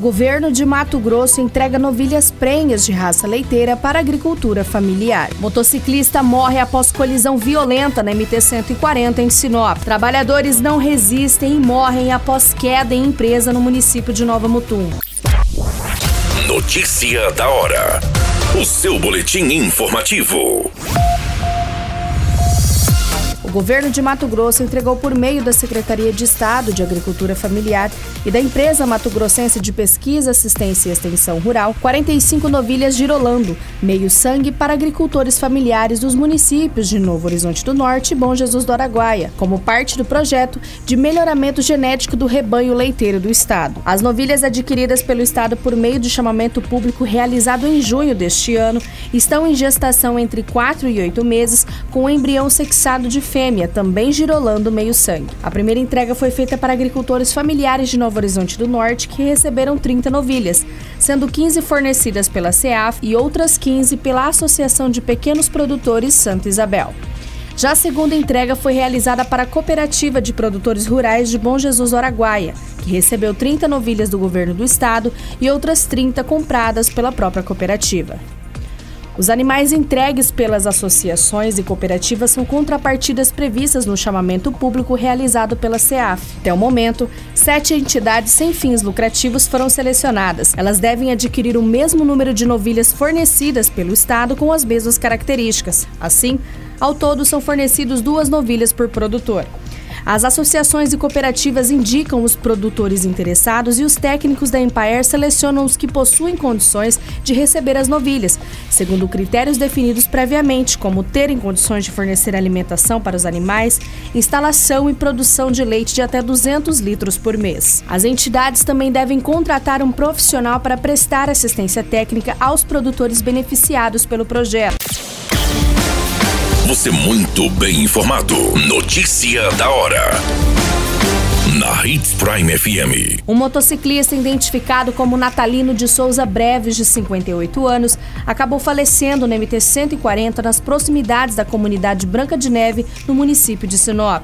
Governo de Mato Grosso entrega novilhas prenhas de raça leiteira para agricultura familiar. Motociclista morre após colisão violenta na MT-140 em Sinop. Trabalhadores não resistem e morrem após queda em empresa no município de Nova Mutum. Notícia da hora. O seu boletim informativo. O governo de Mato Grosso entregou por meio da Secretaria de Estado de Agricultura Familiar e da empresa Mato Grossense de Pesquisa, Assistência e Extensão Rural 45 novilhas girolando, meio sangue para agricultores familiares dos municípios de Novo Horizonte do Norte e Bom Jesus do Araguaia, como parte do projeto de melhoramento genético do rebanho leiteiro do estado. As novilhas adquiridas pelo estado por meio de chamamento público realizado em junho deste ano estão em gestação entre 4 e 8 meses com o embrião sexado de fêmea fêmea, também girolando meio sangue. A primeira entrega foi feita para agricultores familiares de Novo Horizonte do Norte que receberam 30 novilhas, sendo 15 fornecidas pela CEAF e outras 15 pela Associação de Pequenos Produtores Santa Isabel. Já a segunda entrega foi realizada para a Cooperativa de Produtores Rurais de Bom Jesus Araguaia, que recebeu 30 novilhas do governo do estado e outras 30 compradas pela própria cooperativa. Os animais entregues pelas associações e cooperativas são contrapartidas previstas no chamamento público realizado pela CEAF. Até o momento, sete entidades sem fins lucrativos foram selecionadas. Elas devem adquirir o mesmo número de novilhas fornecidas pelo Estado com as mesmas características. Assim, ao todo são fornecidos duas novilhas por produtor. As associações e cooperativas indicam os produtores interessados e os técnicos da Empire selecionam os que possuem condições de receber as novilhas, segundo critérios definidos previamente, como terem condições de fornecer alimentação para os animais, instalação e produção de leite de até 200 litros por mês. As entidades também devem contratar um profissional para prestar assistência técnica aos produtores beneficiados pelo projeto. Você muito bem informado. Notícia da hora. Na Hits Prime FM. Um motociclista identificado como Natalino de Souza Breves, de 58 anos, acabou falecendo no MT-140 nas proximidades da comunidade Branca de Neve, no município de Sinop.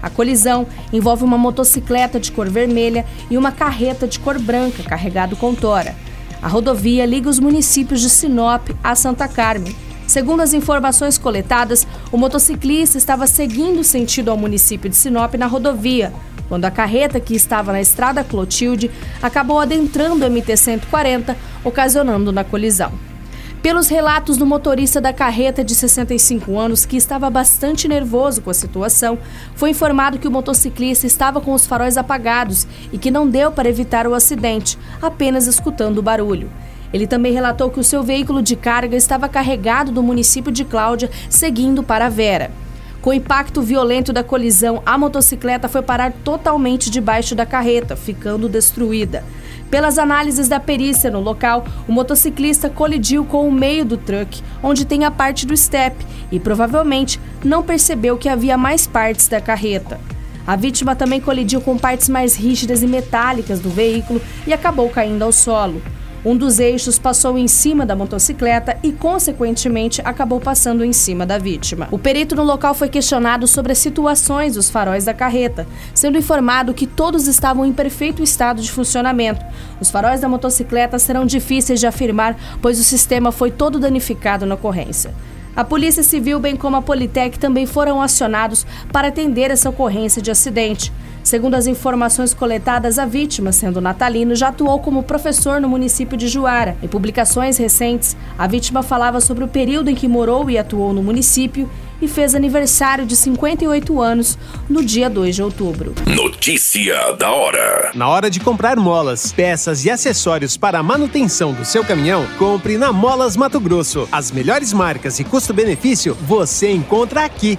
A colisão envolve uma motocicleta de cor vermelha e uma carreta de cor branca carregado com tora. A rodovia liga os municípios de Sinop a Santa Carmen Segundo as informações coletadas, o motociclista estava seguindo sentido ao município de Sinop na rodovia, quando a carreta que estava na estrada Clotilde acabou adentrando o MT-140, ocasionando na colisão. Pelos relatos do motorista da carreta de 65 anos, que estava bastante nervoso com a situação, foi informado que o motociclista estava com os faróis apagados e que não deu para evitar o acidente, apenas escutando o barulho. Ele também relatou que o seu veículo de carga estava carregado do município de Cláudia, seguindo para Vera. Com o impacto violento da colisão, a motocicleta foi parar totalmente debaixo da carreta, ficando destruída. Pelas análises da perícia no local, o motociclista colidiu com o meio do truck, onde tem a parte do step, e provavelmente não percebeu que havia mais partes da carreta. A vítima também colidiu com partes mais rígidas e metálicas do veículo e acabou caindo ao solo. Um dos eixos passou em cima da motocicleta e, consequentemente, acabou passando em cima da vítima. O perito no local foi questionado sobre as situações dos faróis da carreta, sendo informado que todos estavam em perfeito estado de funcionamento. Os faróis da motocicleta serão difíceis de afirmar, pois o sistema foi todo danificado na ocorrência. A Polícia Civil, bem como a Politec, também foram acionados para atender essa ocorrência de acidente. Segundo as informações coletadas, a vítima, sendo natalino, já atuou como professor no município de Juara. Em publicações recentes, a vítima falava sobre o período em que morou e atuou no município e fez aniversário de 58 anos no dia 2 de outubro. Notícia da hora. Na hora de comprar molas, peças e acessórios para a manutenção do seu caminhão, compre na Molas Mato Grosso. As melhores marcas e custo-benefício você encontra aqui.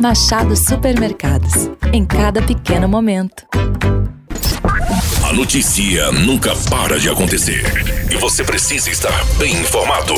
Machado Supermercados. Em cada pequeno momento. A notícia nunca para de acontecer. E você precisa estar bem informado.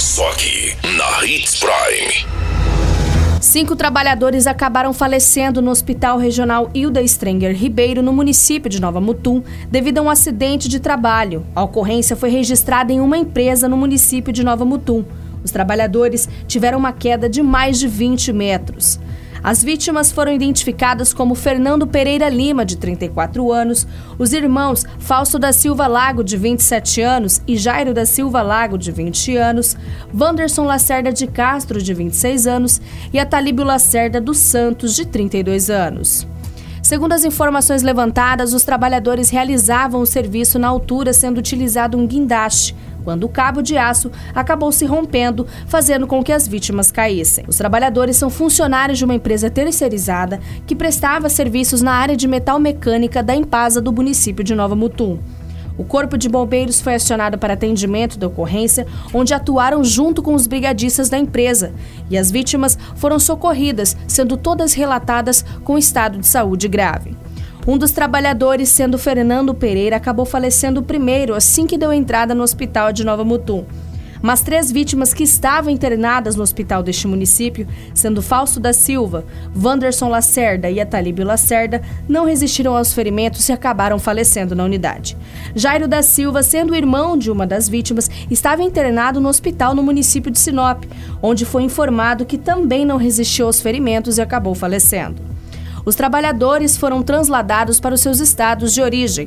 Só aqui, na Hits Prime. Cinco trabalhadores acabaram falecendo no Hospital Regional Hilda Strenger Ribeiro, no município de Nova Mutum, devido a um acidente de trabalho. A ocorrência foi registrada em uma empresa no município de Nova Mutum. Os trabalhadores tiveram uma queda de mais de 20 metros. As vítimas foram identificadas como Fernando Pereira Lima, de 34 anos, os irmãos Fausto da Silva Lago, de 27 anos, e Jairo da Silva Lago, de 20 anos, Wanderson Lacerda de Castro, de 26 anos, e Atalíbio Lacerda dos Santos, de 32 anos. Segundo as informações levantadas, os trabalhadores realizavam o serviço na altura sendo utilizado um guindaste, quando o cabo de aço acabou se rompendo, fazendo com que as vítimas caíssem. Os trabalhadores são funcionários de uma empresa terceirizada que prestava serviços na área de metal mecânica da Empasa do município de Nova Mutum. O Corpo de Bombeiros foi acionado para atendimento da ocorrência, onde atuaram junto com os brigadistas da empresa, e as vítimas foram socorridas, sendo todas relatadas com estado de saúde grave. Um dos trabalhadores, sendo Fernando Pereira, acabou falecendo primeiro assim que deu entrada no hospital de Nova Mutum. Mas três vítimas que estavam internadas no hospital deste município, sendo Fausto da Silva, Wanderson Lacerda e Atalíbio Lacerda, não resistiram aos ferimentos e acabaram falecendo na unidade. Jairo da Silva, sendo irmão de uma das vítimas, estava internado no hospital no município de Sinop, onde foi informado que também não resistiu aos ferimentos e acabou falecendo. Os trabalhadores foram transladados para os seus estados de origem.